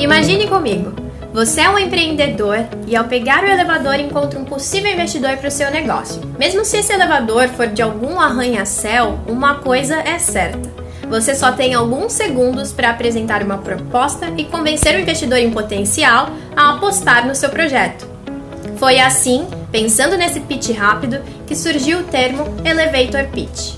Imagine comigo. Você é um empreendedor e ao pegar o elevador encontra um possível investidor para o seu negócio. Mesmo se esse elevador for de algum arranha-céu, uma coisa é certa. Você só tem alguns segundos para apresentar uma proposta e convencer o investidor em potencial a apostar no seu projeto. Foi assim, pensando nesse pitch rápido, que surgiu o termo Elevator Pitch.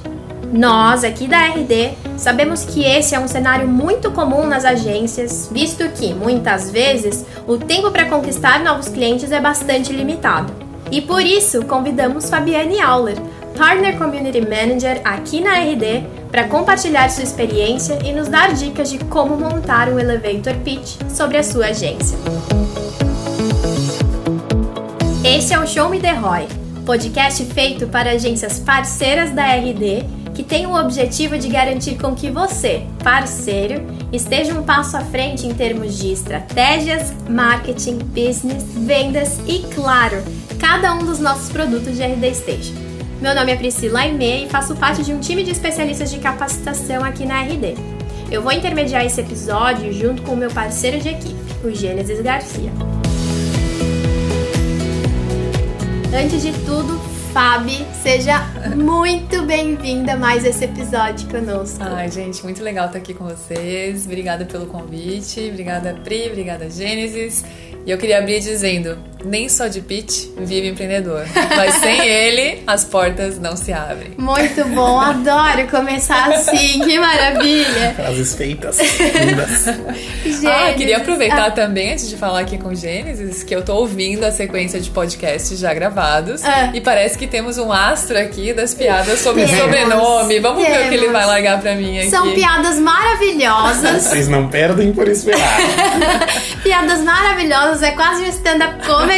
Nós, aqui da RD, sabemos que esse é um cenário muito comum nas agências, visto que, muitas vezes, o tempo para conquistar novos clientes é bastante limitado. E por isso, convidamos Fabiane Auler, Partner Community Manager aqui na RD, para compartilhar sua experiência e nos dar dicas de como montar um elevator pitch sobre a sua agência. Esse é o Show Me The ROI, podcast feito para agências parceiras da RD que tem o objetivo de garantir com que você, parceiro, esteja um passo à frente em termos de estratégias, marketing, business, vendas e, claro, cada um dos nossos produtos de RD Station. Meu nome é Priscila Aimee e faço parte de um time de especialistas de capacitação aqui na RD. Eu vou intermediar esse episódio junto com o meu parceiro de equipe, o Gênesis Garcia. Antes de tudo, Fabi, seja muito bem-vinda a mais esse episódio conosco. Ai, gente, muito legal estar aqui com vocês. Obrigada pelo convite. Obrigada, Pri. Obrigada, Gênesis. E eu queria abrir dizendo: nem só de pitch vive empreendedor, mas sem ele as portas não se abrem. Muito bom, adoro começar assim, que maravilha! Frases feitas, lindas. ah, queria aproveitar ah. também, antes de falar aqui com Gênesis, que eu tô ouvindo a sequência de podcasts já gravados ah. e parece que temos um astro aqui das piadas sobre temos, sobrenome. Vamos temos. ver o que ele vai largar pra mim aqui. São piadas maravilhosas. Vocês não perdem por esperar. piadas maravilhosas é quase um stand-up comedy,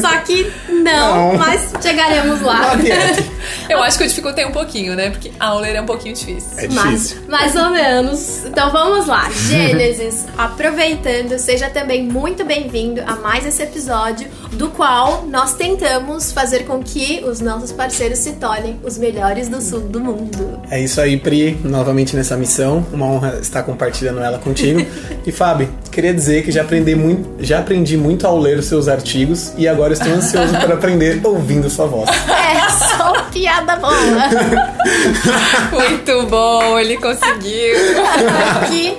só que não, não, mas chegaremos lá. Eu acho que eu dificultei um pouquinho, né? Porque Auler é um pouquinho difícil. É difícil. Mais, mais ou menos. Então vamos lá. Gênesis, aproveitando, seja também muito bem-vindo a mais esse episódio, do qual nós tentamos fazer com que os nossos parceiros se tornem os melhores do sul do mundo. É isso aí, Pri, novamente nessa missão. Uma honra estar compartilhando ela contigo. e Fábio, queria dizer que já aprendi muito, já aprendi muito ao ler os seus artigos e agora estou ansioso para aprender ouvindo sua voz. É, só piada boa. muito bom, ele conseguiu. Aqui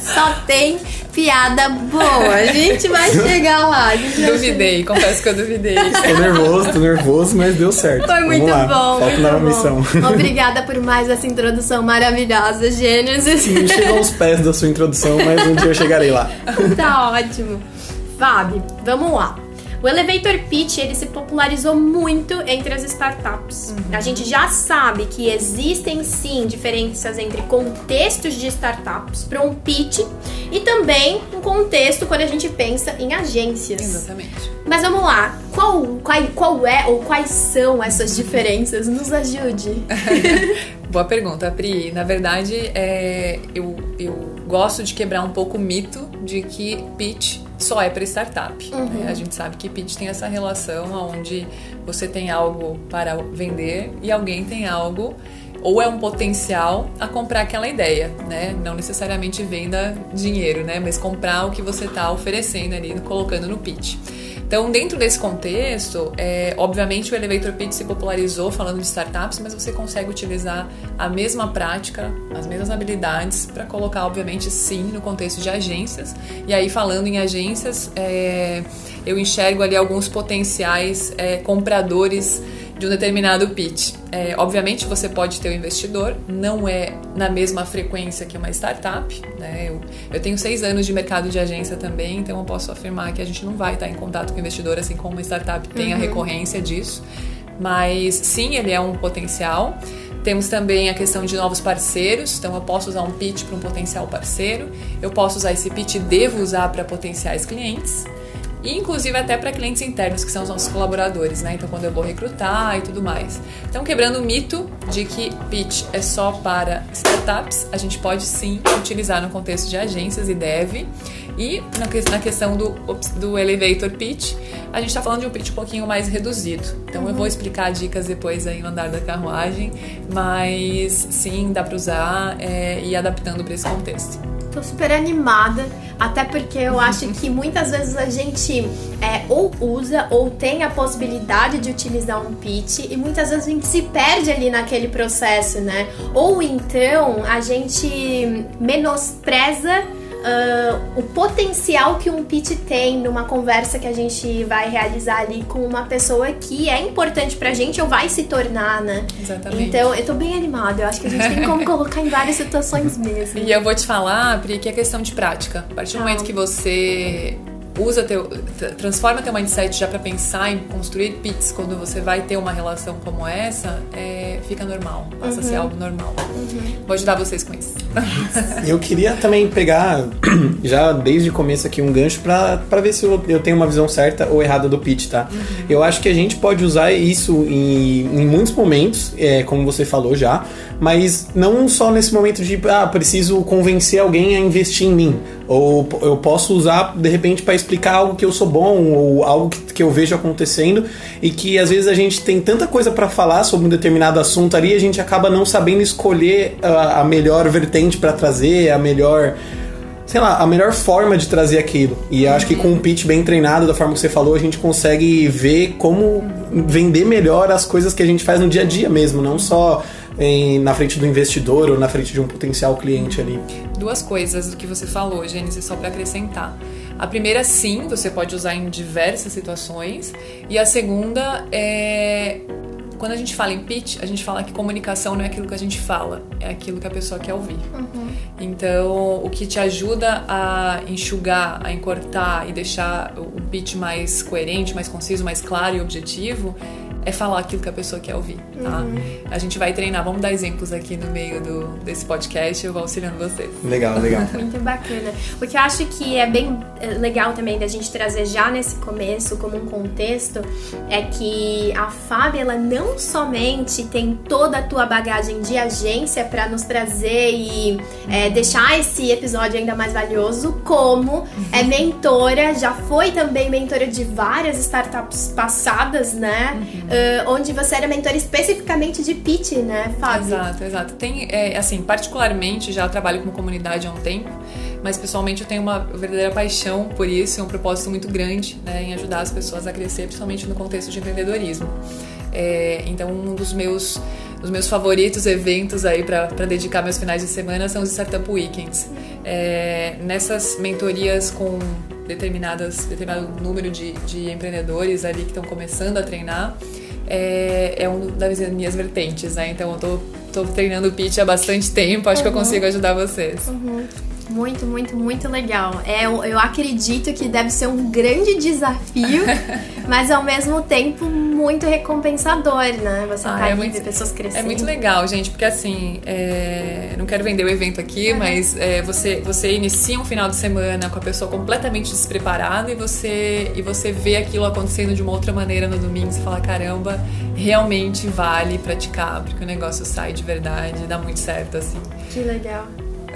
só tem piada boa. A gente vai chegar lá. duvidei, confesso que eu duvidei. Tô nervoso, tô nervoso, mas deu certo. Foi muito Vamos lá. bom. Falta nova missão. Obrigada por mais essa introdução maravilhosa, Gênesis. Sim, chegou aos pés da sua introdução, mas um dia eu chegarei lá. Tá ótimo. Fábio, vamos lá. O elevator pitch ele se popularizou muito entre as startups. Uhum. A gente já sabe que existem sim diferenças entre contextos de startups para um pitch e também um contexto quando a gente pensa em agências. Exatamente. Mas vamos lá, qual, qual, qual é ou quais são essas diferenças? Nos ajude. Boa pergunta, Pri. Na verdade, é, eu, eu gosto de quebrar um pouco o mito de que pitch só é para startup. Uhum. Né? A gente sabe que pitch tem essa relação onde você tem algo para vender e alguém tem algo ou é um potencial a comprar aquela ideia, né? Não necessariamente venda dinheiro, né? Mas comprar o que você está oferecendo ali, colocando no pitch. Então, dentro desse contexto, é, obviamente o Elevator Pitch se popularizou falando de startups, mas você consegue utilizar a mesma prática, as mesmas habilidades para colocar, obviamente, sim, no contexto de agências. E aí, falando em agências, é, eu enxergo ali alguns potenciais é, compradores de um determinado pitch. É, obviamente você pode ter o um investidor, não é na mesma frequência que uma startup. Né? Eu, eu, tenho seis anos de mercado de agência também, então eu posso afirmar que a gente não vai estar em contato com o investidor assim como uma startup tem uhum. a recorrência disso. Mas sim, ele é um potencial. Temos também a questão de novos parceiros, então eu posso usar um pitch para um potencial parceiro, eu posso usar esse pitch e devo usar para potenciais clientes inclusive até para clientes internos, que são os nossos colaboradores, né? Então, quando eu vou recrutar e tudo mais. Então, quebrando o mito de que pitch é só para startups, a gente pode sim utilizar no contexto de agências e deve. E na questão do, do elevator pitch, a gente está falando de um pitch um pouquinho mais reduzido. Então uhum. eu vou uhum. explicar dicas depois aí no andar da carruagem, mas sim, dá para usar é, e ir adaptando para esse contexto. tô super animada, até porque eu acho que muitas vezes a gente é, ou usa ou tem a possibilidade de utilizar um pitch e muitas vezes a gente se perde ali naquele processo, né? Ou então a gente menospreza uh, o potencial que um pitch tem numa conversa que a gente vai realizar ali com uma pessoa que é importante pra gente ou vai se tornar, né? Exatamente. Então, eu tô bem animada. Eu acho que a gente tem como colocar em várias situações mesmo. E eu vou te falar, Pri, que é questão de prática. A partir do momento que você usa teu, transforma teu mindset já para pensar em construir pits quando você vai ter uma relação como essa, é, fica normal, passa uhum. a ser uhum. algo normal. Uhum. Vou ajudar vocês com isso. Eu queria também pegar já desde o começo aqui um gancho para ver se eu, eu, tenho uma visão certa ou errada do pitch, tá? Uhum. Eu acho que a gente pode usar isso em, em muitos momentos, é, como você falou já, mas não só nesse momento de ah, preciso convencer alguém a investir em mim ou eu posso usar, de repente, para explicar algo que eu sou bom, ou algo que, que eu vejo acontecendo, e que às vezes a gente tem tanta coisa para falar sobre um determinado assunto ali, a gente acaba não sabendo escolher a, a melhor vertente para trazer, a melhor sei lá, a melhor forma de trazer aquilo. E acho que com um pitch bem treinado, da forma que você falou, a gente consegue ver como vender melhor as coisas que a gente faz no dia a dia mesmo, não só em, na frente do investidor ou na frente de um potencial cliente ali. Duas coisas do que você falou, Gênesis, só para acrescentar. A primeira, sim, você pode usar em diversas situações. E a segunda é. Quando a gente fala em pitch, a gente fala que comunicação não é aquilo que a gente fala, é aquilo que a pessoa quer ouvir. Uhum. Então, o que te ajuda a enxugar, a encurtar e deixar o pitch mais coerente, mais conciso, mais claro e objetivo é falar aquilo que a pessoa quer ouvir, tá? Uhum. A gente vai treinar, vamos dar exemplos aqui no meio do, desse podcast, eu vou auxiliando vocês. Legal, legal. Muito bacana. O que eu acho que é bem eh, legal também da gente trazer já nesse começo, como um contexto, é que a Fábio, ela não somente tem toda a tua bagagem de agência para nos trazer e é, deixar esse episódio ainda mais valioso, como é mentora, já foi também mentora de várias startups passadas, né? Uhum uh, onde você era mentor especificamente de pitch, né, Fábio? Exato, exato. Tem, é, assim, particularmente já trabalho com comunidade há um tempo, mas pessoalmente eu tenho uma verdadeira paixão por isso, é um propósito muito grande né, em ajudar as pessoas a crescer, principalmente no contexto de empreendedorismo. É, então, um dos meus os meus favoritos eventos aí para dedicar meus finais de semana são os Startup Weekends. É, nessas mentorias com determinadas, determinado número de, de empreendedores ali que estão começando a treinar, é, é uma das minhas vertentes, né? Então eu tô, tô treinando pitch há bastante tempo, acho uhum. que eu consigo ajudar vocês. Uhum. Muito, muito, muito legal. É, eu, eu acredito que deve ser um grande desafio, mas ao mesmo tempo muito recompensador, né? Você ah, tá é muito, pessoas crescendo. É muito legal, gente, porque assim, é, não quero vender o evento aqui, uhum. mas é, você, você inicia um final de semana com a pessoa completamente despreparada e você, e você vê aquilo acontecendo de uma outra maneira no domingo, você fala, caramba, realmente vale praticar, porque o negócio sai de verdade, dá muito certo, assim. Que legal.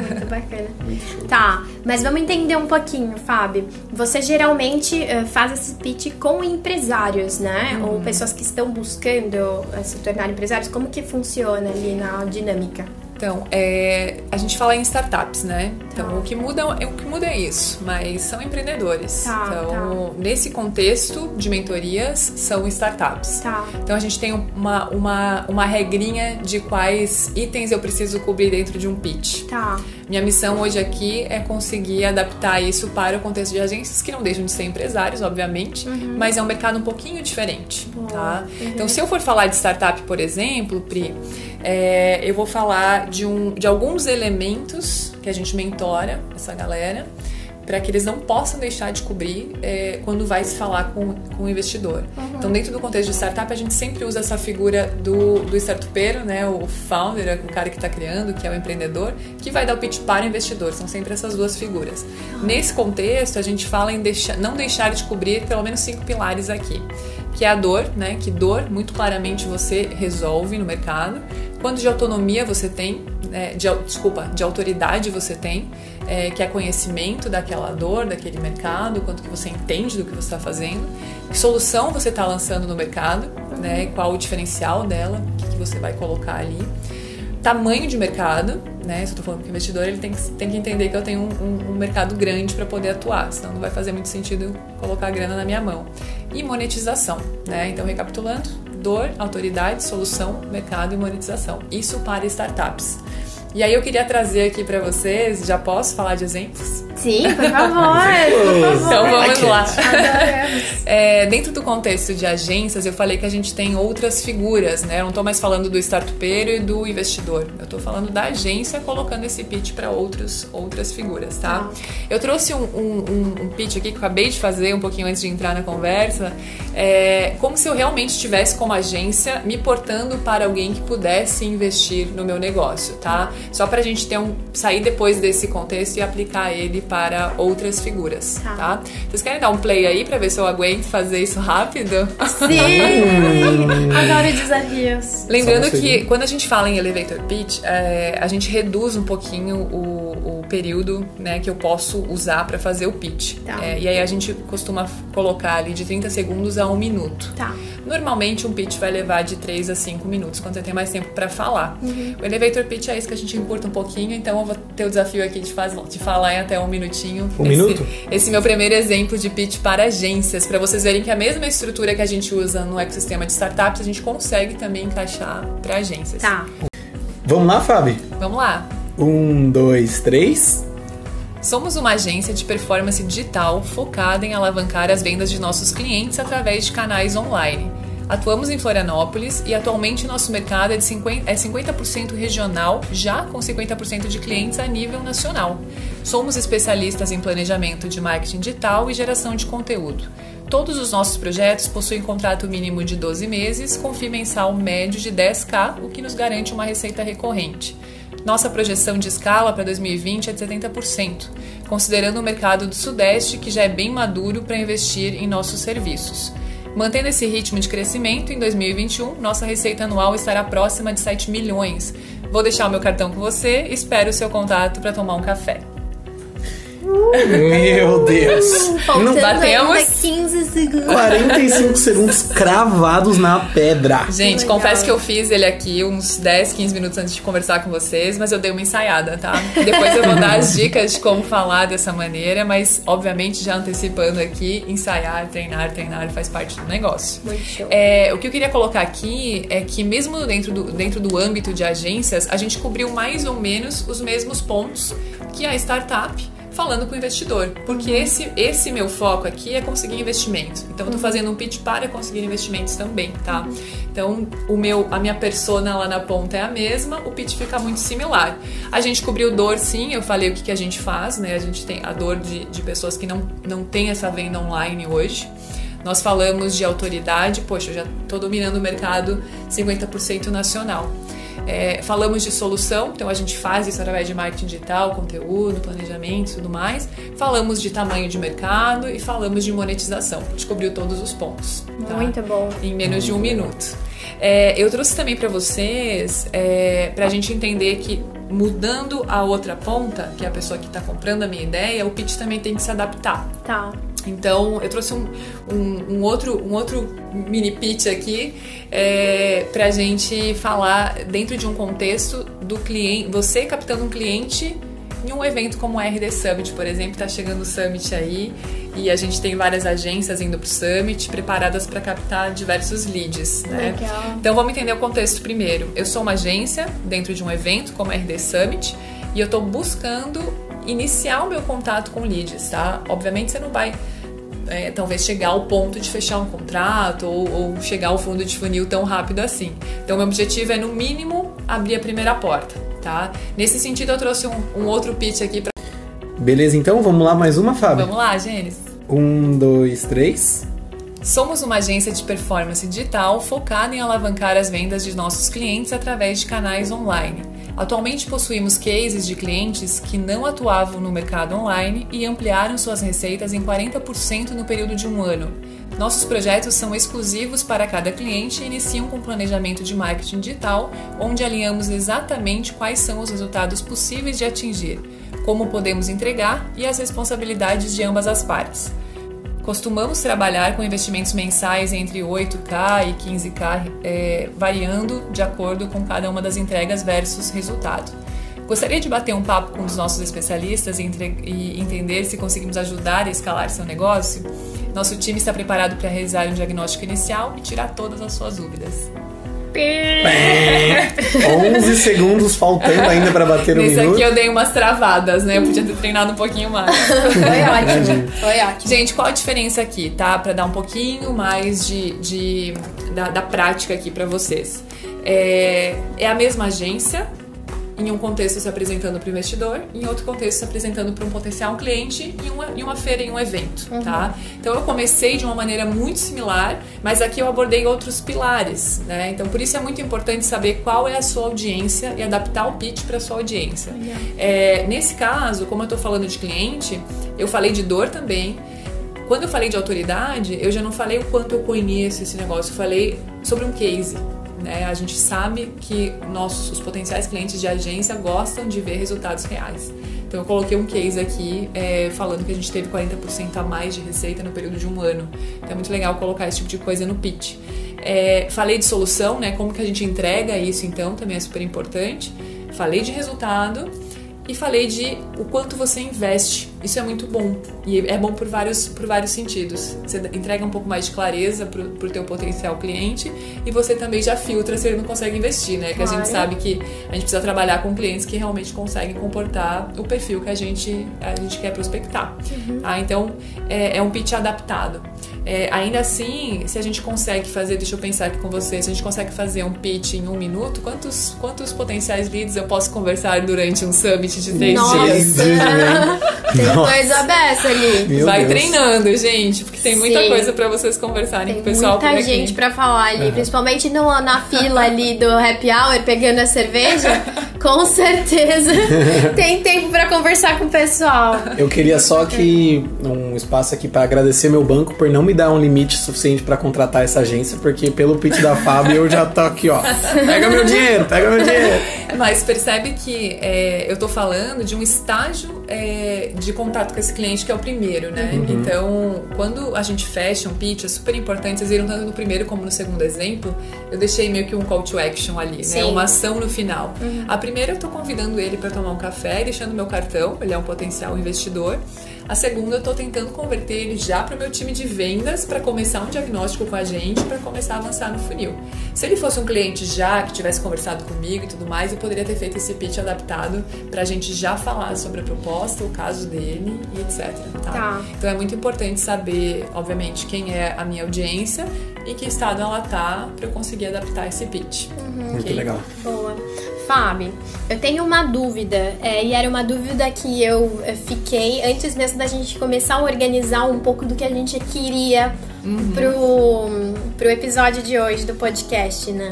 Muito bacana. tá, mas vamos entender um pouquinho, Fábio. Você geralmente uh, faz esse pitch com empresários, né? Uhum. Ou pessoas que estão buscando uh, se tornar empresários. Como que funciona ali na dinâmica? Então, é, a gente fala em startups, né? Então, tá. o, que muda, é, o que muda é isso, mas são empreendedores. Tá, então, tá. nesse contexto de mentorias, são startups. Tá. Então, a gente tem uma, uma, uma regrinha de quais itens eu preciso cobrir dentro de um pitch. Tá. Minha missão hoje aqui é conseguir adaptar isso para o contexto de agências que não deixam de ser empresários, obviamente, uhum. mas é um mercado um pouquinho diferente, Boa. tá? Uhum. Então, se eu for falar de startup, por exemplo, Pri, é, eu vou falar de, um, de alguns elementos que a gente mentora essa galera para que eles não possam deixar de cobrir é, quando vai se falar com, com o investidor. Uhum. Então, dentro do contexto de startup, a gente sempre usa essa figura do, do startupeiro, né, o founder, o cara que está criando, que é o empreendedor, que vai dar o pitch para o investidor. São sempre essas duas figuras. Uhum. Nesse contexto, a gente fala em deixar, não deixar de cobrir pelo menos cinco pilares aqui que é a dor, né? Que dor muito claramente você resolve no mercado. Quanto de autonomia você tem, é, de, desculpa, de autoridade você tem, é, que é conhecimento daquela dor, daquele mercado, quanto que você entende do que você está fazendo, que solução você está lançando no mercado, né? Qual o diferencial dela, o que, que você vai colocar ali tamanho de mercado, né? Se eu tô falando com o investidor, ele tem que, tem que entender que eu tenho um, um, um mercado grande para poder atuar, senão não vai fazer muito sentido colocar a grana na minha mão. E monetização, né? Então, recapitulando, dor, autoridade, solução, mercado e monetização. Isso para startups. E aí eu queria trazer aqui para vocês, já posso falar de exemplos? Sim, por favor, por favor. Então vamos lá. É, dentro do contexto de agências, eu falei que a gente tem outras figuras, né? Eu não estou mais falando do startupeiro e do investidor. Eu estou falando da agência colocando esse pitch para outros outras figuras, tá? Eu trouxe um, um, um, pitch aqui que eu acabei de fazer um pouquinho antes de entrar na conversa, é, como se eu realmente estivesse como agência me portando para alguém que pudesse investir no meu negócio, tá? Só para a gente ter um sair depois desse contexto e aplicar ele para outras figuras, Tá. tá? Vocês querem dar um play aí para ver se eu aguento fazer isso rápido? Sim! Adoro desafios. Lembrando que quando a gente fala em elevator pitch, é, a gente reduz um pouquinho o, o período né, que eu posso usar para fazer o pitch. Tá. É, e aí a gente costuma colocar ali de 30 segundos a um minuto. Tá. Normalmente um pitch vai levar de 3 a 5 minutos, quando você tem mais tempo para falar. Uhum. O elevator pitch é isso que a gente encurta um pouquinho, então eu vou ter o desafio aqui de, faz, de falar em até um minutinho. Um esse, minuto? Esse meu primeiro exemplo de pitch para agências, para vocês verem que a mesma estrutura que a gente usa no ecossistema de startups, a gente consegue também encaixar para agências. Tá. Vamos lá, Fábio? Vamos lá. Um, dois, três. Somos uma agência de performance digital focada em alavancar as vendas de nossos clientes através de canais online. Atuamos em Florianópolis e atualmente nosso mercado é de 50%, é 50% regional, já com 50% de clientes a nível nacional. Somos especialistas em planejamento de marketing digital e geração de conteúdo. Todos os nossos projetos possuem contrato mínimo de 12 meses, com FII mensal médio de 10k, o que nos garante uma receita recorrente. Nossa projeção de escala para 2020 é de 70%, considerando o mercado do Sudeste, que já é bem maduro para investir em nossos serviços. Mantendo esse ritmo de crescimento, em 2021, nossa receita anual estará próxima de 7 milhões. Vou deixar o meu cartão com você, espero o seu contato para tomar um café. Meu Deus. Faltando batemos? ainda 15 segundos. 45 segundos cravados na pedra. Gente, legal. confesso que eu fiz ele aqui uns 10, 15 minutos antes de conversar com vocês, mas eu dei uma ensaiada, tá? Depois eu vou dar as dicas de como falar dessa maneira, mas obviamente já antecipando aqui, ensaiar, treinar, treinar faz parte do negócio. Muito show. É, o que eu queria colocar aqui é que mesmo dentro do, dentro do âmbito de agências, a gente cobriu mais ou menos os mesmos pontos que a startup falando com o investidor. Porque esse, esse meu foco aqui é conseguir investimento. Então eu tô fazendo um pitch para conseguir investimentos também, tá? Então o meu, a minha persona lá na ponta é a mesma, o pitch fica muito similar. A gente cobriu dor sim, eu falei o que, que a gente faz, né? A gente tem a dor de, de pessoas que não, não têm essa venda online hoje. Nós falamos de autoridade, poxa, eu já estou dominando o mercado 50% nacional. É, falamos de solução, então a gente faz isso através de marketing digital, conteúdo, planejamento e tudo mais. Falamos de tamanho de mercado e falamos de monetização. Descobriu todos os pontos. tá? Muito bom. Em menos de um minuto. É, eu trouxe também para vocês, é, para a gente entender que mudando a outra ponta, que é a pessoa que está comprando a minha ideia, o pitch também tem que se adaptar. Tá. Então, eu trouxe um, um, um outro, um outro mini pitch aqui é, para a gente falar dentro de um contexto do cliente, você captando um cliente em um evento como o RD Summit, por exemplo, está chegando o Summit aí e a gente tem várias agências indo para o Summit preparadas para captar diversos leads. Né? Legal. Então vamos entender o contexto primeiro. Eu sou uma agência dentro de um evento como o RD Summit e eu estou buscando iniciar o meu contato com leads, tá? Obviamente você não vai é, talvez chegar ao ponto de fechar um contrato ou, ou chegar ao fundo de funil tão rápido assim. Então, meu objetivo é, no mínimo, abrir a primeira porta, tá? Nesse sentido, eu trouxe um, um outro pitch aqui pra... Beleza, então vamos lá, mais uma, Fábio? Vamos lá, Gênesis? Um, dois, três. Somos uma agência de performance digital focada em alavancar as vendas de nossos clientes através de canais online. Atualmente possuímos cases de clientes que não atuavam no mercado online e ampliaram suas receitas em 40% no período de um ano. Nossos projetos são exclusivos para cada cliente e iniciam com planejamento de marketing digital, onde alinhamos exatamente quais são os resultados possíveis de atingir, como podemos entregar e as responsabilidades de ambas as partes. Costumamos trabalhar com investimentos mensais entre 8K e 15K, é, variando de acordo com cada uma das entregas versus resultado. Gostaria de bater um papo com os nossos especialistas e, entre, e entender se conseguimos ajudar a escalar seu negócio? Nosso time está preparado para realizar um diagnóstico inicial e tirar todas as suas dúvidas. 11 segundos faltando ainda para bater o Nesse minuto. aqui eu dei umas travadas, né? Eu podia ter treinado um pouquinho mais. Foi ótimo. Foi ótimo. Gente, qual a diferença aqui, tá? Para dar um pouquinho mais de, de da, da prática aqui para vocês. É, é a mesma agência, em um contexto se apresentando para o investidor, em outro contexto se apresentando para um potencial cliente em uma, em uma feira, em um evento, Uhum. tá? Então eu comecei de uma maneira muito similar, mas aqui eu abordei outros pilares, né? Então por isso é muito importante saber qual é a sua audiência e adaptar o pitch para sua audiência. É, nesse caso, como eu estou falando de cliente, eu falei de dor também. Quando eu falei de autoridade, eu já não falei o quanto eu conheço esse negócio, eu falei sobre um case. Né? A gente sabe que nossos os potenciais clientes de agência gostam de ver resultados reais. Então eu coloquei um case aqui é, falando que a gente teve 40% a mais de receita no período de um ano. Então é muito legal colocar esse tipo de coisa no pitch. É, falei de solução, né? Como que a gente entrega isso então também é super importante. Falei de resultado e falei de o quanto você investe. Isso é muito bom e é bom por vários, por vários sentidos. Você entrega um pouco mais de clareza pro, pro teu potencial cliente e você também já filtra se ele não consegue investir, né? Que a gente sabe que a gente precisa trabalhar com clientes que realmente conseguem comportar o perfil que a gente, a gente quer prospectar. Ah, então é, é um pitch adaptado. É, ainda assim, se a gente consegue fazer, deixa eu pensar aqui com você, se a gente consegue fazer um pitch em um minuto, quantos, quantos potenciais leads eu posso conversar durante um summit de três Nossa. dias? Tem Nossa. coisa dessa ali. Meu Vai Deus. treinando, gente, porque tem muita Sim. coisa pra vocês conversarem Tem com o pessoal muita por aqui. gente pra falar ali, principalmente no, na fila ali do happy hour, pegando a cerveja. Com certeza tem tempo pra conversar com o pessoal. Eu queria só que um espaço aqui para agradecer meu banco por não me dar um limite suficiente para contratar essa agência, porque pelo pitch da Fábio eu já tô aqui, ó. Pega meu dinheiro, pega meu dinheiro. Mas percebe que é, eu tô falando de um estágio é, de contato com esse cliente que é o primeiro, né? Uhum. Então, quando a gente fecha um pitch, é super importante. Vocês viram tanto no primeiro como no segundo exemplo, eu deixei meio que um call to action ali, né? Sim. Uhum. Uma ação no final. A primeira eu tô convidando ele para tomar um café e deixando meu cartão, ele é um potencial investidor. A segunda, eu tô tentando converter ele já para o meu time de vendas para começar um diagnóstico com a gente, para começar a avançar no funil. Se ele fosse um cliente já que tivesse conversado comigo e tudo mais, eu poderia ter feito esse pitch adaptado para a gente já falar sobre a proposta, o caso dele e etc. Tá? Tá. Então é muito importante saber, obviamente, quem é a minha audiência e que estado ela tá para eu conseguir adaptar esse pitch. Muito Ok? legal. Boa. Fábio, eu tenho uma dúvida, é, e era uma dúvida que eu fiquei antes mesmo da gente começar a organizar um pouco do que a gente queria pro, pro episódio de hoje do podcast, né?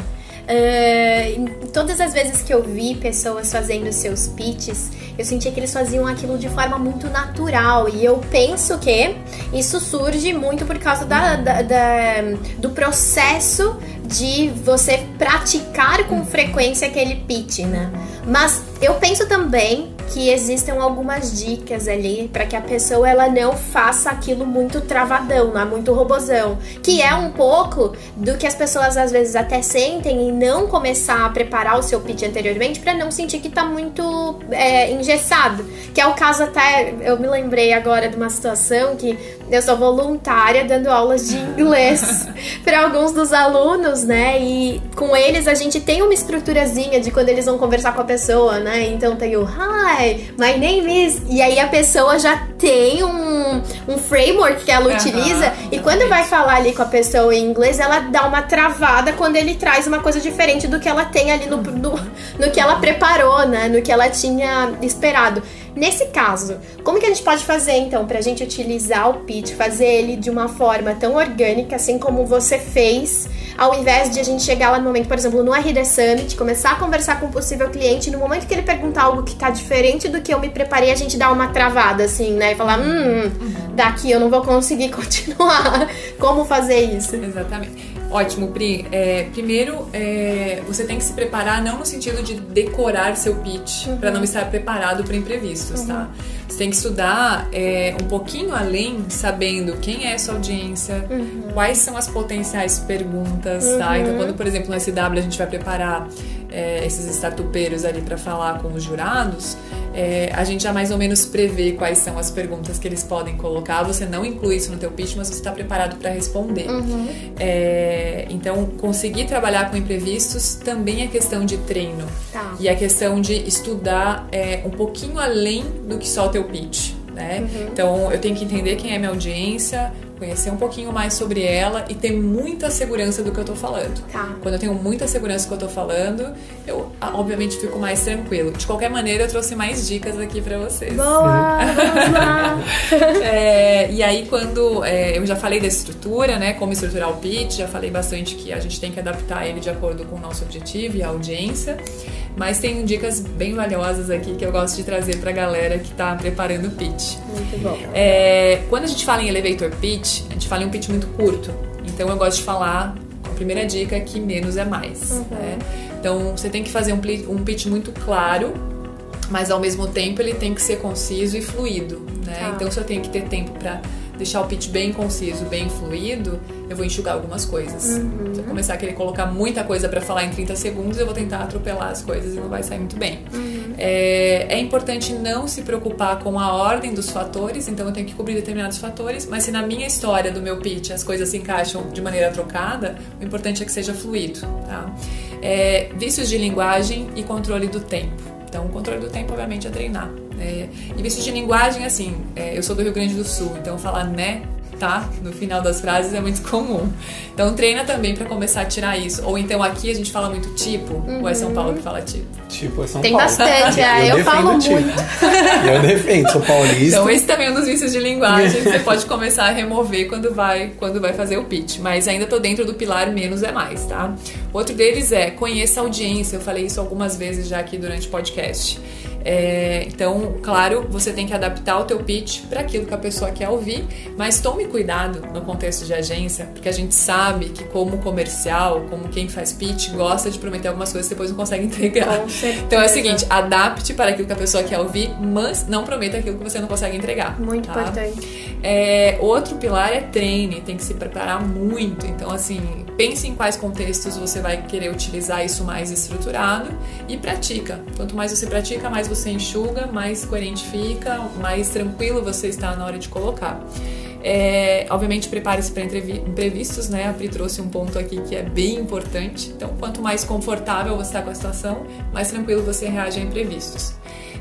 Em todas as vezes que eu vi pessoas fazendo seus pitches, eu sentia que eles faziam aquilo de forma muito natural. E eu penso que isso surge muito por causa da, da- da- do processo de você praticar com frequência aquele pitch, né? Mas eu penso também que existem algumas dicas ali para que a pessoa ela não faça aquilo muito travadão, não é muito robozão, que é um pouco do que as pessoas às vezes até sentem em não começar a preparar o seu pitch anteriormente para não sentir que tá muito é, engessado, que é o caso até eu me lembrei agora de uma situação que eu sou voluntária dando aulas de inglês para alguns dos alunos, né? E com eles a gente tem uma estruturazinha de quando eles vão conversar com a pessoa, né? Então tem o Hi, my name is. E aí a pessoa já tem um, um framework que ela utiliza. E quando vai falar ali com a pessoa em inglês, ela dá uma travada quando ele traz uma coisa diferente do que ela tem ali no, no, no que ela preparou, né? No que ela tinha esperado. Nesse caso, como que a gente pode fazer então pra gente utilizar o pitch, fazer ele de uma forma tão orgânica, assim como você fez, ao invés de a gente chegar lá no momento, por exemplo, no RD Summit, começar a conversar com um possível cliente, no momento que ele perguntar algo que tá diferente do que eu me preparei, a gente dá uma travada, assim, né? E falar, hum, daqui eu não vou conseguir continuar. Como fazer isso? Exatamente. Ótimo, Pri. É, primeiro, é, você tem que se preparar não no sentido de decorar seu pitch para não estar preparado para imprevistos, tá? Você tem que estudar é, um pouquinho além, sabendo quem é a sua audiência, quais são as potenciais perguntas, tá? Então, quando, por exemplo, no SW a gente vai preparar é, esses startupeiros ali para falar com os jurados, é, a gente já mais ou menos prevê quais são as perguntas que eles podem colocar. Você não inclui isso no teu pitch, mas você está preparado para responder. Uhum. É, então, conseguir trabalhar com imprevistos também é questão de treino. Tá. E é questão de estudar é, um pouquinho além do que só o teu pitch. Né? Uhum. Então, eu tenho que entender quem é minha audiência, conhecer um pouquinho mais sobre ela e ter muita segurança do que eu tô falando. Tá. Quando eu tenho muita segurança do que eu tô falando, eu obviamente fico mais tranquilo. De qualquer maneira, eu trouxe mais dicas aqui para vocês. Boa! Vamos lá! é, e aí, quando é, eu já falei da estrutura, né? Como estruturar o pitch, já falei bastante que a gente tem que adaptar ele de acordo com o nosso objetivo e a audiência. Mas tem dicas bem valiosas aqui que eu gosto de trazer pra galera que tá preparando o pitch. Muito bom. É, quando a gente fala em elevator pitch, a gente fala em um pitch muito curto. Então eu gosto de falar, a primeira dica é que menos é mais. Uhum. Né? Então você tem que fazer um, um pitch muito claro, mas ao mesmo tempo ele tem que ser conciso e fluido. Né? Tá. Então você tem que ter tempo para deixar o pitch bem conciso, bem fluido, eu vou enxugar algumas coisas. Uhum. Se eu começar a querer colocar muita coisa para falar em 30 segundos, eu vou tentar atropelar as coisas e não vai sair muito bem. Uhum. É, é, importante não se preocupar com a ordem dos fatores, então eu tenho que cobrir determinados fatores, mas se na minha história do meu pitch as coisas se encaixam de maneira trocada, o importante é que seja fluido. Tá? É, vícios de linguagem e controle do tempo. Então, o controle do tempo, obviamente, é treinar. É, e de linguagem, assim, é, eu sou do Rio Grande do Sul, então falar né tá no final das frases é muito comum. Então treina também para começar a tirar isso. Ou então aqui a gente fala muito tipo, uhum. ou é São Paulo que fala tipo? Tipo é São Tem Paulo. Tem bastante, é, eu, eu falo tipo. muito. eu defendo, sou paulista. Então esse também é um dos vícios de linguagem que você pode começar a remover quando vai, quando vai fazer o pitch. Mas ainda tô dentro do pilar menos é mais, tá? Outro deles é conheça a audiência. Eu falei isso algumas vezes já aqui durante o podcast. É, então, claro, você tem que adaptar o teu pitch para aquilo que a pessoa quer ouvir, mas tome cuidado no contexto de agência, porque a gente sabe que como comercial, como quem faz pitch, gosta de prometer algumas coisas que depois não consegue entregar. Então é o seguinte, adapte para aquilo que a pessoa quer ouvir, mas não prometa aquilo que você não consegue entregar. Muito tá? importante. É, outro pilar é treine, tem que se preparar muito. Então, assim, pense em quais contextos você vai querer utilizar isso mais estruturado e pratica. Quanto mais você pratica, mais você enxuga, mais coerente fica, mais tranquilo você está na hora de colocar. É, obviamente, prepare-se para imprevistos, né? A Pri trouxe um ponto aqui que é bem importante. Então, quanto mais confortável você está com a situação, mais tranquilo você reage a imprevistos.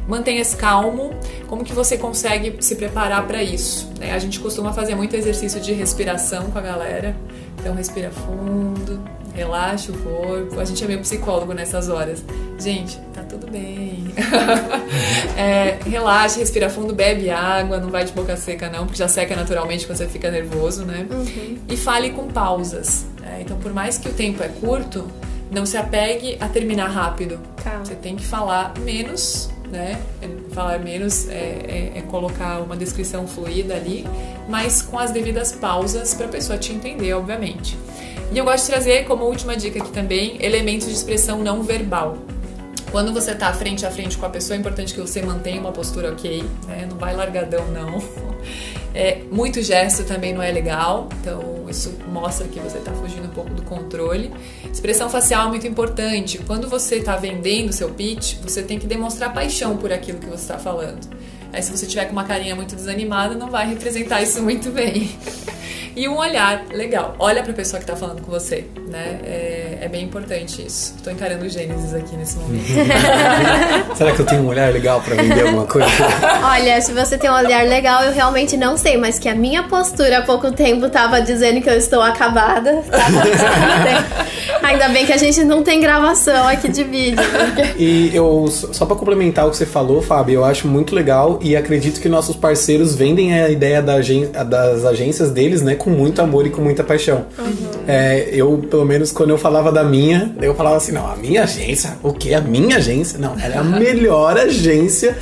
Mantenha-se calmo. Como que você consegue se preparar para isso? Né? A gente costuma fazer muito exercício de respiração com a galera. Então, respira fundo, relaxa o corpo. A gente é meio psicólogo nessas horas. Gente, tá tudo bem. é, relaxa, respira fundo, bebe água, não vai de boca seca não, porque já seca naturalmente quando você fica nervoso, né? Uhum. E fale com pausas. Né? Então, por mais que o tempo é curto, não se apegue a terminar rápido. Tá. Você tem que falar menos né? Falar menos é, é, é, colocar uma descrição fluida ali, mas com as devidas pausas para a pessoa te entender, obviamente. E eu gosto de trazer como última dica aqui também elementos de expressão não verbal. Quando você está frente a frente com a pessoa, é importante que você mantenha uma postura ok, né? Não vai largadão, não. É, muito gesto também não é legal, então isso mostra que você está fugindo um pouco do controle. Expressão facial é muito importante. Quando você está vendendo seu pitch, você tem que demonstrar paixão por aquilo que você está falando. Aí, se você tiver com uma carinha muito desanimada, não vai representar isso muito bem. E um olhar legal. Olha para a pessoa que está falando com você, né? É, é bem importante isso. Estou encarando o Gênesis aqui nesse momento. Será que eu tenho um olhar legal para vender alguma coisa? Olha, se você tem um olhar legal, eu realmente não sei, mas que a minha postura há pouco tempo estava dizendo que eu estou acabada. Tá Ainda bem que a gente não tem gravação aqui de vídeo. Porque... E eu, só para complementar o que você falou, Fábio, eu acho muito legal e acredito que nossos parceiros vendem a ideia da das agências deles, né, com muito amor e com muita paixão. Uhum. É, eu, pelo menos, quando eu falava da minha, eu falava assim: não, a minha agência, o que? A minha agência? Não, ela é a melhor agência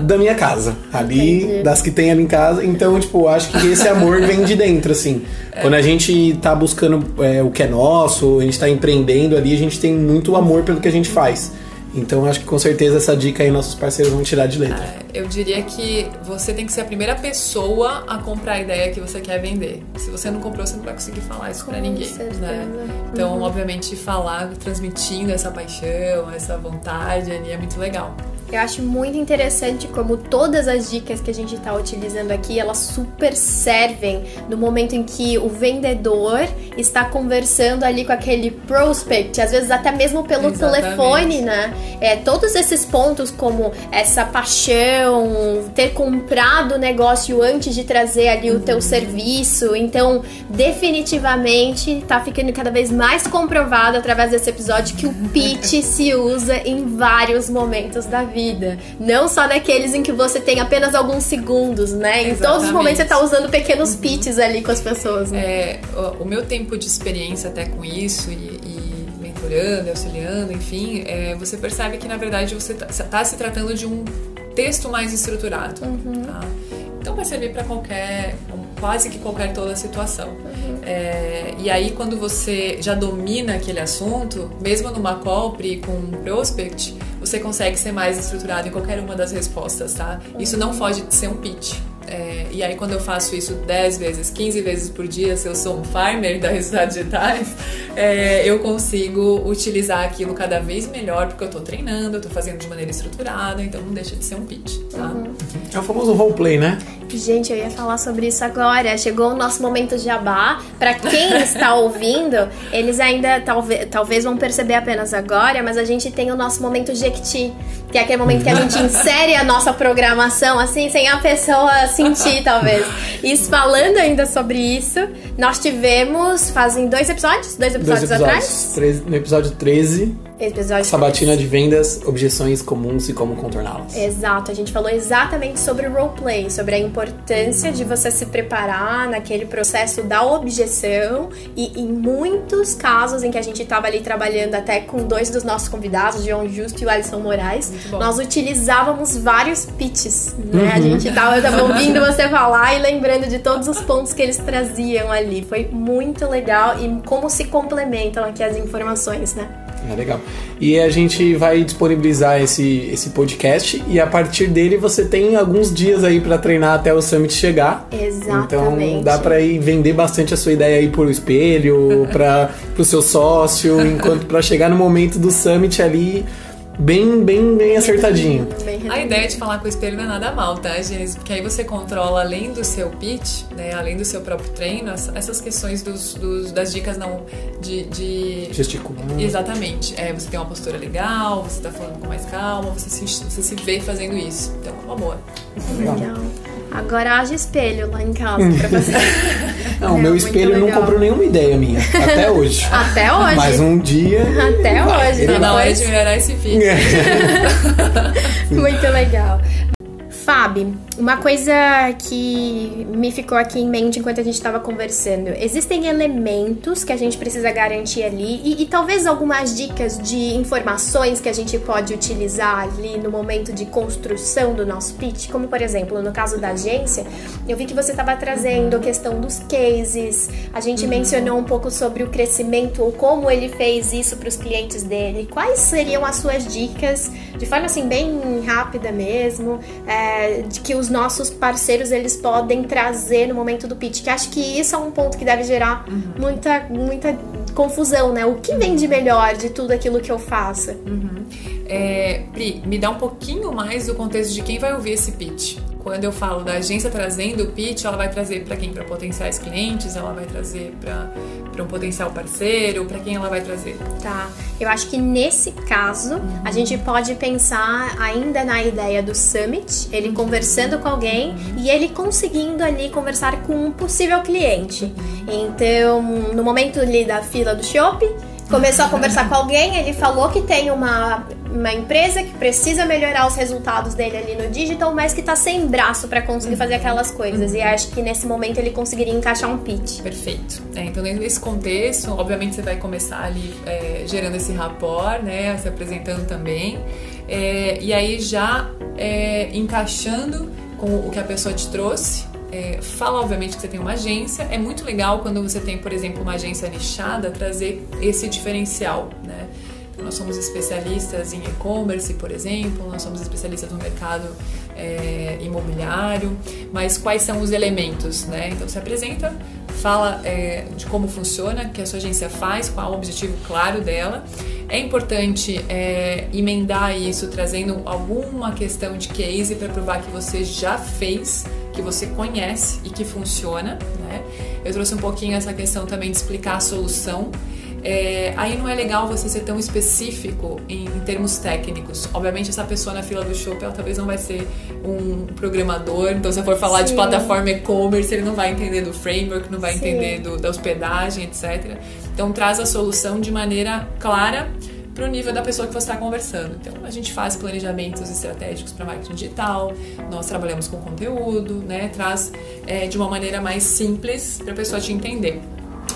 da minha casa. Ali, Entendi. das que tem ali em casa. Então, tipo, acho que esse amor vem de dentro, assim. É. Quando a gente tá buscando é, o que é nosso, a gente tá empreendendo ali, a gente tem muito amor pelo que a gente faz. Então acho que com certeza essa dica aí nossos parceiros vão tirar de letra. É, eu diria que você tem que ser a primeira pessoa a comprar a ideia que você quer vender. Se você não comprou, você não vai conseguir falar isso para ninguém. Né? Então, uhum. obviamente, falar transmitindo essa paixão, essa vontade ali é muito legal. Eu acho muito interessante como todas as dicas que a gente está utilizando aqui, elas super servem no momento em que o vendedor está conversando ali com aquele prospect, às vezes até mesmo pelo Exatamente. telefone, né? É, todos esses pontos como essa paixão, ter comprado o negócio antes de trazer ali o teu serviço, então definitivamente está ficando cada vez mais comprovado através desse episódio que o pitch se usa em vários momentos da vida. Não só naqueles em que você tem apenas alguns segundos, né? Em Exatamente. todos os momentos você tá usando pequenos uhum. pitches ali com as pessoas. Né? É, o, o, meu tempo de experiência até com isso e mentorando, auxiliando, enfim, é, você percebe que na verdade você tá, tá, se tratando de um texto mais estruturado. Uhum. Tá? Então vai servir para qualquer, quase que qualquer toda situação. Uhum. É, e aí quando você já domina aquele assunto, mesmo numa call com um prospect, você consegue ser mais estruturado em qualquer uma das respostas, tá? Isso não foge de ser um pitch. É, e aí, quando eu faço isso 10 vezes, 15 vezes por dia, se eu sou um farmer da resultados digitais, é, eu consigo utilizar aquilo cada vez melhor, porque eu tô treinando, eu tô fazendo de maneira estruturada, então não deixa de ser um pitch, tá? Uhum. É o famoso roleplay, né? Gente, eu ia falar sobre isso agora. Chegou o nosso momento de jabá. Para quem está ouvindo, eles ainda talvez, talvez vão perceber apenas agora, mas a gente tem o nosso momento Jequiti, que é aquele momento que a gente insere a nossa programação, assim, sem a pessoa sentir, talvez. E falando ainda sobre isso, nós tivemos, fazem dois episódios? Dois episódios, dois episódios atrás? no episódio 13, Episódio Sabatina 3. de vendas, objeções comuns e como contorná-las. Exato, a gente falou exatamente sobre o roleplay, sobre a importância de você se preparar naquele processo da objeção e em muitos casos em que a gente estava ali trabalhando até com dois dos nossos convidados, João Justo e o Alisson Moraes, nós utilizávamos vários pitches, né? Uhum. A gente tava, tava ouvindo você falar e lembrando de todos os pontos que eles traziam ali. Foi muito legal e como se complementam aqui as informações, né? É legal. E a gente vai disponibilizar esse, esse podcast e a partir dele você tem alguns dias aí para treinar até o Summit chegar. Exatamente. Então dá para ir vender bastante a sua ideia aí por espelho, para o seu sócio, enquanto para chegar no momento do Summit ali bem, bem, bem acertadinho. A ideia de falar com o espelho não é nada mal, tá, Gênesis? Porque aí você controla, além do seu pitch, né, além do seu próprio treino, essas questões dos, dos das dicas não de... de... Gesticular. Exatamente. É, você tem uma postura legal, você tá falando com mais calma, você se, você se vê fazendo isso. Então, é uma boa. Legal. Agora haja espelho lá em casa pra você. Não, é, meu espelho não comprou nenhuma ideia minha. Até hoje. Até hoje. Mas um dia. Até hoje. Tá na hora de melhorar esse vídeo. muito legal. Fábio, uma coisa que me ficou aqui em mente enquanto a gente estava conversando: existem elementos que a gente precisa garantir ali e, e, talvez algumas dicas de informações que a gente pode utilizar ali no momento de construção do nosso pitch, como por exemplo, no caso da agência, eu vi que você estava trazendo a questão dos cases, a gente uhum. mencionou um pouco sobre o crescimento ou como ele fez isso para os clientes dele. Quais seriam as suas dicas, de forma assim bem rápida mesmo? É, de que os nossos parceiros eles podem trazer no momento do pitch. Que acho que isso é um ponto que deve gerar uhum. muita, muita confusão, né? O que vem de melhor de tudo aquilo que eu faço? Uhum. É, Pri, me dá um pouquinho mais do contexto de quem vai ouvir esse pitch. Quando eu falo da agência trazendo o pitch, ela vai trazer para quem? Para potenciais clientes? Ela vai trazer para um potencial parceiro? Para quem ela vai trazer? Tá. Eu acho que nesse caso, uhum. a gente pode pensar ainda na ideia do summit, ele conversando com alguém uhum. e ele conseguindo ali conversar com um possível cliente. Uhum. Então, no momento ali da fila do shopping, começou a conversar com alguém, ele falou que tem uma, uma empresa que precisa melhorar os resultados dele ali no digital, mas que tá sem braço para conseguir fazer aquelas coisas. E acho que nesse momento ele conseguiria encaixar um pitch. Perfeito. É, então, dentro desse contexto, obviamente você vai começar ali é, gerando esse rapport, né? Se apresentando também. É, e aí já é, encaixando com o que a pessoa te trouxe, é, fala, obviamente, que você tem uma agência. É muito legal quando você tem, por exemplo, uma agência nichada, trazer esse diferencial, né? Nós somos especialistas em e-commerce, por exemplo, nós somos especialistas no mercado é, imobiliário, mas quais são os elementos, né? Então se apresenta, fala é, de como funciona, que a sua agência faz, qual o objetivo claro dela. É importante é, emendar isso trazendo alguma questão de case para provar que você já fez, que você conhece e que funciona. Né? Eu trouxe um pouquinho essa questão também de explicar a solução. É, aí não é legal você ser tão específico em, em, termos técnicos. Obviamente, essa pessoa na fila do shopping, talvez não vai ser um programador. Então, se for falar Sim. de plataforma e-commerce, ele não vai entender do framework, não vai Sim. entender do, da hospedagem, etc. Então, traz a solução de maneira clara para o nível da pessoa que você está conversando. Então, a gente faz planejamentos estratégicos para marketing digital, nós trabalhamos com conteúdo, né? Traz é, de uma maneira mais simples para a pessoa te entender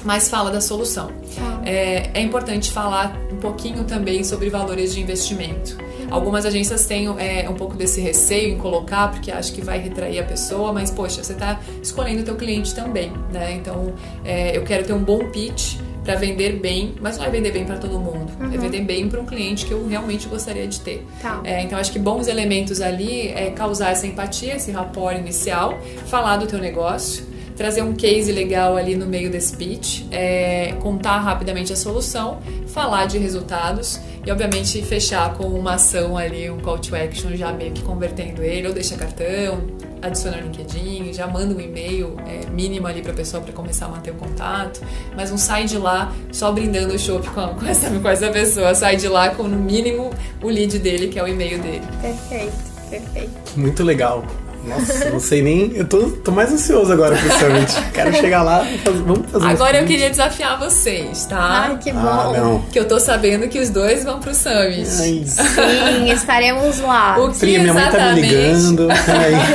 mas fala da solução. Ah. É, é, importante falar um pouquinho também sobre valores de investimento. Algumas agências têm é, um pouco desse receio em colocar, porque acham que vai retrair a pessoa, mas poxa, você está escolhendo o teu cliente também, né? Então, é, eu quero ter um bom pitch para vender bem, mas não é vender bem para todo mundo, é uhum. é vender bem para um cliente que eu realmente gostaria de ter. Tá. É, então acho que bons elementos ali é causar essa empatia, esse rapport inicial, falar do teu negócio, trazer um case legal ali no meio desse pitch, é, contar rapidamente a solução, falar de resultados e obviamente fechar com uma ação ali, um call to action já meio que convertendo ele, ou deixa cartão, adiciona no LinkedIn, já manda um e-mail é, mínimo ali para a pessoa para começar a manter o contato, mas não sai de lá só brindando o show com, com, essa, com essa pessoa, sai de lá com no mínimo o lead dele, que é o e-mail dele. Perfeito, perfeito. Muito legal. Nossa, não sei nem. Eu tô, tô mais ansioso agora pro Summit. Quero chegar lá vamos fazer Agora eu queria desafiar vocês, tá? Ai, que bom. Ah, que eu tô sabendo que os dois vão pro Summit. Ai. Sim, estaremos lá. O que Pri, minha mãe tá me ligando.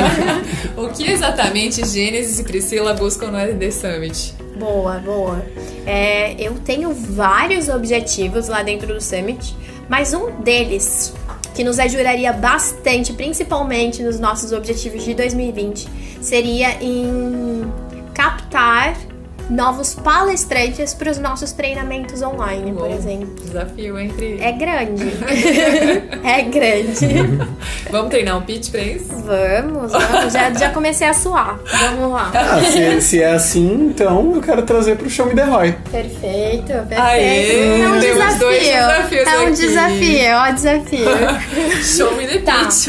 o que exatamente Gênesis e Priscila buscam no RD Summit? Boa, boa. É, eu tenho vários objetivos lá dentro do Summit, mas um deles que nos ajudaria bastante, principalmente nos nossos objetivos de 2020, seria em captar novos palestrantes para os nossos treinamentos online, Uou, por exemplo. Desafio entre. É grande. é grande. vamos treinar um pitch para isso? Vamos, vamos. Já, já comecei a suar. Vamos lá. Ah, se, se, é assim, então eu quero trazer para o Show Me The Roy. Perfeito, perfeito. Aê, é um desafio. Dois desafios é um aqui. desafio, ó, desafio. Show Me The tá. Pitch.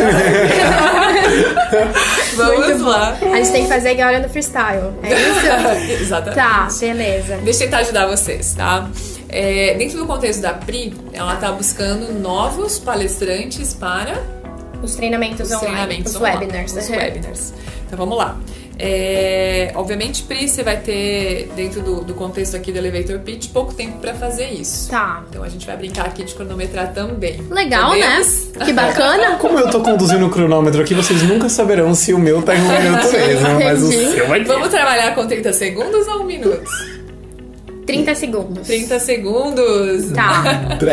vamos lá. A gente tem que fazer agora no freestyle. É isso? Exatamente. Tá. Tá, beleza. Deixa eu tentar ajudar vocês, tá? É, dentro do contexto da PRI, ela está buscando novos palestrantes para os treinamentos os online, treinamentos os online, webinars. Os uhum. webinars. Então vamos lá. É, obviamente, Pri, você vai ter, dentro do, do, contexto aqui do Elevator Pitch, pouco tempo para fazer isso. Tá. Então a gente vai brincar aqui de cronometrar também. Legal, Podemos? né? Que bacana. Como eu tô conduzindo o cronômetro aqui, vocês nunca saberão se o meu tá em um minuto mesmo, mas o seu vai Vamos trabalhar com 30 segundos ou um minuto? 30 segundos. 30 segundos. Tá.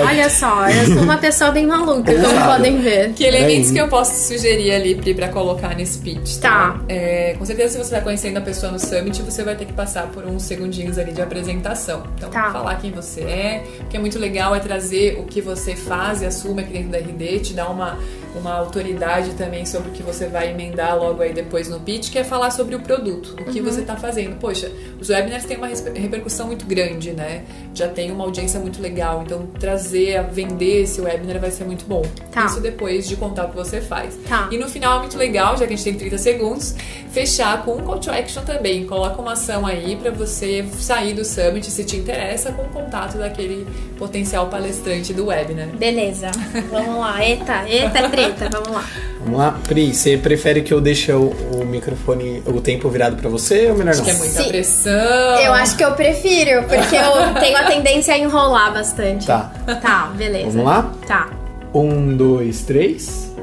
Olha só, eu sou uma pessoa bem maluca, como podem ver. Que elementos que eu posso sugerir ali, Pri, pra colocar nesse pitch? Tá. tá. É, com certeza, se você tá conhecendo a pessoa no Summit, você vai ter que passar por uns segundinhos ali de apresentação. Então, tá. falar quem você é. O que é muito legal é trazer o que você faz e assume aqui dentro da RD, te dar uma uma autoridade também sobre o que você vai emendar logo aí depois no pitch, que é falar sobre o produto, o que uhum. você está fazendo. Poxa, os webinars têm uma repercussão muito grande, né? Já tem uma audiência muito legal, então trazer, a vender esse webinar vai ser muito bom. Tá. Isso depois de contar o que você faz. Tá. E no final é muito legal, já que a gente tem 30 segundos, fechar com um call to action também. Coloca uma ação aí para você sair do summit, se te interessa, com o contato daquele potencial palestrante do webinar. Beleza. Vamos lá. Eita, eita, treta. Vamos lá. Vamos lá. Pri, você prefere que eu deixe o, o microfone, o tempo virado para você ou melhor acho não? Acho que é muita Sim. pressão. Eu acho que eu prefiro, porque eu tenho a tendência a enrolar bastante. Tá. Tá, beleza. Vamos lá? Tá. Um, dois, três.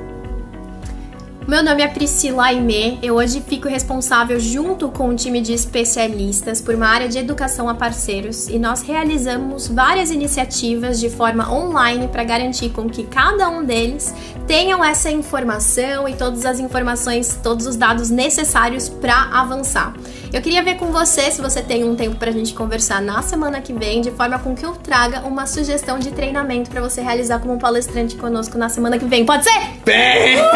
Meu nome é Priscila Aimé. Eu hoje fico responsável junto com um time de especialistas por uma área de educação a parceiros e nós realizamos várias iniciativas de forma online para garantir com que cada um deles tenham essa informação e todas as informações, todos os dados necessários para avançar. Eu queria ver com você, se você tem um tempo pra gente conversar na semana que vem, de forma com que eu traga uma sugestão de treinamento pra você realizar como palestrante conosco na semana que vem. Pode ser? Bem!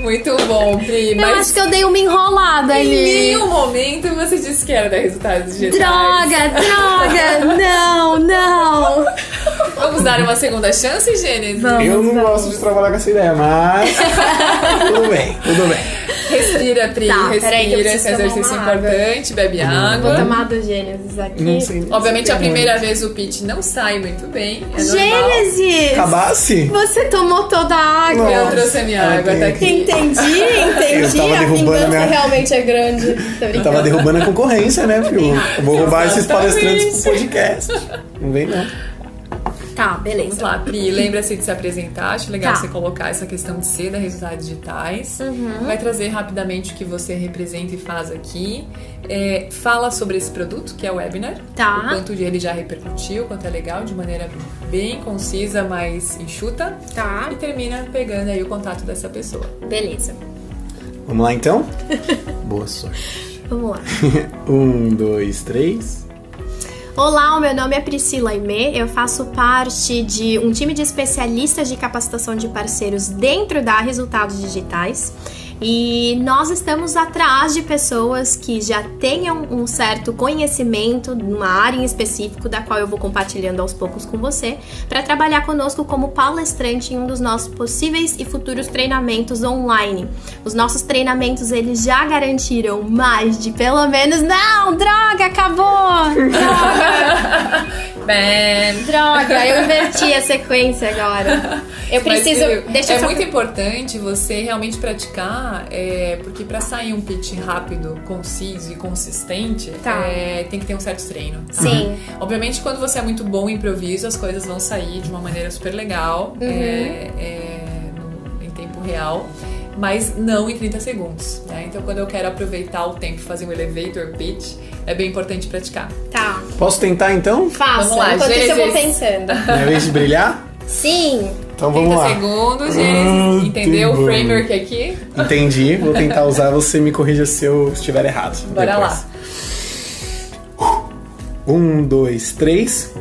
Muito bom, Pri. Eu Mas acho que eu dei uma enrolada em ali. nenhum momento você disse que era dar resultados digitais. Droga, droga! Não, não! Vamos dar uma segunda chance, Gênesis? Vamos. Eu não gosto de trabalhar com essa ideia, mas. tudo bem, tudo bem. Respira, Pri. Tá, respira. eu Esse exercício água. importante. Bebe Vou água. tomar do Gênesis aqui. Não sei. Obviamente, a tem primeira onde. vez o pitch não sai muito bem. É. Gênesis! Acabasse? Você tomou toda a água. Eu Nossa. trouxe a minha Ah, água, tá aqui. Entendi, entendi. Eu tava a derrubando vingança minha- realmente é grande. Eu tava derrubando a concorrência, né, filho? Eu vou roubar esses Exatamente. palestrantes pro podcast. Não vem, não. Tá, Vamos beleza. lá, Pri, lembra-se de se apresentar. Acho legal Tá. você colocar essa questão de ser da resultados digitais. Vai trazer rapidamente o que você representa e faz aqui. É, fala sobre esse produto, que é o webinar. Tá. O quanto ele já repercutiu, quanto é legal, de maneira bem concisa, mas enxuta. Tá, E termina pegando aí o contato dessa pessoa. beleza. Vamos lá, então? Boa sorte. Vamos lá. Um, dois, três. Olá, meu nome é Priscila Aimee, eu faço parte de um time de especialistas de capacitação de parceiros dentro da Resultados Digitais. E nós estamos atrás de pessoas que já tenham um certo conhecimento numa área em específico, da qual eu vou compartilhando aos poucos com você, para trabalhar conosco como palestrante em um dos nossos possíveis e futuros treinamentos online. Os nossos treinamentos eles já garantiram mais de pelo menos. Não, droga, acabou! Droga! Bem, Droga, eu inverti a sequência agora. Eu Mas, preciso. viu, deixa é eu muito importante você realmente praticar, é, porque para sair um pitch rápido, conciso e consistente, Tá. é, tem que ter um certo treino. tá? Sim. Obviamente, quando você é muito bom em improviso, as coisas vão sair de uma maneira super legal, Uhum. é, é, no- em tempo real. Mas não em 30 segundos, né? Então, quando eu quero aproveitar o tempo e fazer um elevator pitch, é bem importante praticar. Tá, Posso tentar, então? faça. Vamos lá, Enquanto isso eu vou pensando. Minha vez de brilhar? Sim. Então vamos 30 lá. segundos, Ah, Gênesis. Entendeu tá o framework aqui? Entendi. Vou tentar usar, você me corrija se eu estiver errado. Bora depois. lá. Um, dois, três.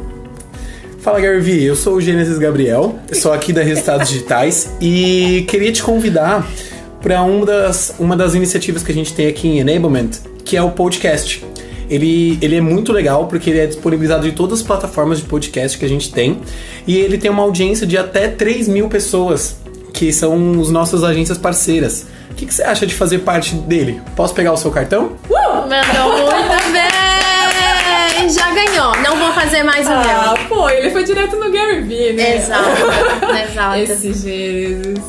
Fala, Garvi. Eu sou o Gênesis Gabriel. Sou aqui da Resultados Digitais e queria te convidar para uma das, uma das iniciativas que a gente tem aqui em Enablement, que é o podcast. Ele, ele é muito legal porque ele é disponibilizado em todas as plataformas de podcast que a gente tem e ele tem uma audiência de até 3 mil pessoas, que são os nossas agências parceiras. O que, que você acha de fazer parte dele? Posso pegar o seu cartão? Mandou muito bem. Já ganhou. Não vou fazer mais o Ah, meu. pô, ele foi direto no Gary Vee, né? Exato, exato. Esse Gênesis.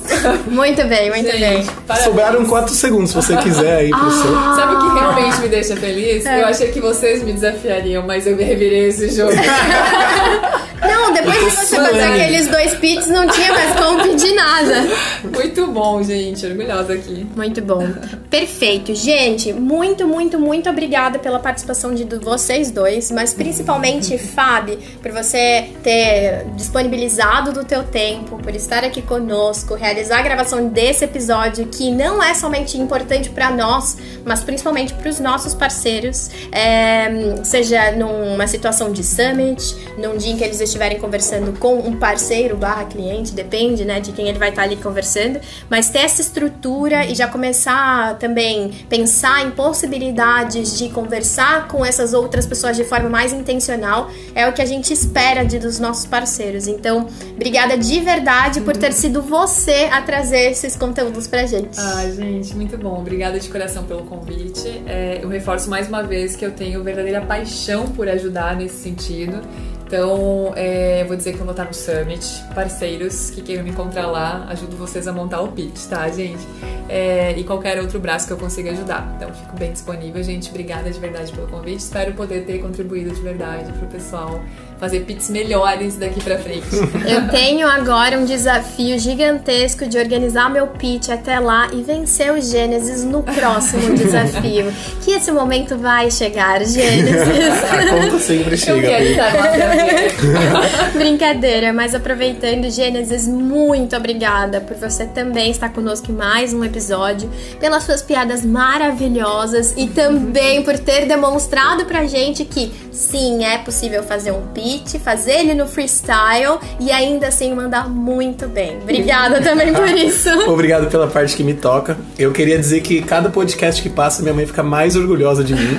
Muito bem, muito bem. Gente, parabéns. Sobraram 4 segundos, se você quiser aí pro seu. Sabe o que realmente me deixa feliz? É. Eu achei que vocês me desafiariam, mas eu revirei esse jogo. Não, depois de você fazer aqueles dois pits, não tinha mais como pedir nada. Muito bom, gente. Orgulhosa aqui. Muito bom. Perfeito. Gente, muito, muito, muito obrigada pela participação de vocês dois, mas principalmente, Fábio, por você ter disponibilizado do teu tempo, por estar aqui conosco, realizar a gravação desse episódio que não é somente importante para nós, mas principalmente para os nossos parceiros, é, seja numa situação de summit, num dia em que eles estiverem conversando com um parceiro barra cliente, depende, né, de quem ele vai estar ali conversando, mas ter essa estrutura e já começar também pensar em possibilidades de conversar com essas outras pessoas de forma mais intencional é o que a gente espera de, dos nossos parceiros. Então, obrigada de verdade por ter sido você a trazer esses conteúdos pra gente. Ai, gente, muito bom. Obrigada de coração pelo convite. É, eu reforço mais uma vez que eu tenho verdadeira paixão por ajudar nesse sentido. Então, é, vou dizer que eu vou estar no Summit. Parceiros que queiram me encontrar lá, ajudo vocês a montar o pitch, tá, gente? É, e qualquer outro braço que eu consiga ajudar. Então, fico bem disponível, gente. Obrigada de verdade pelo convite. Espero poder ter contribuído de verdade pro pessoal fazer pits melhores daqui pra frente. Eu tenho agora um desafio gigantesco de organizar meu pitch até lá e vencer o Gênesis no próximo desafio. Que esse momento vai chegar, Gênesis. A conta sempre chega. Eu quero estar Brincadeira, mas aproveitando, Gênesis, muito obrigada por você também estar conosco em mais um episódio, pelas suas piadas maravilhosas e também por ter demonstrado pra gente que sim, é possível fazer um pitch, fazer ele no freestyle e ainda assim mandar muito bem. Obrigada também por isso. Obrigado pela parte que me toca. Eu queria dizer que cada podcast que passa, minha mãe fica mais orgulhosa de mim.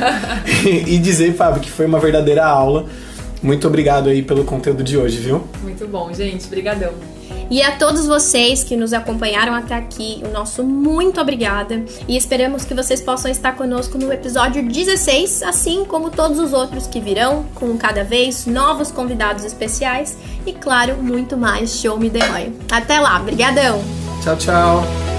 e dizer, Fábio, que foi uma verdadeira aula. Muito obrigado aí pelo conteúdo de hoje, viu? Muito bom, gente. Obrigadão. E a todos vocês que nos acompanharam até aqui, o nosso muito obrigada. E esperamos que vocês possam estar conosco no episódio 16, assim como todos os outros que virão, com cada vez novos convidados especiais e, claro, muito mais Show Me The Roy. Até lá, brigadão! Tchau, tchau!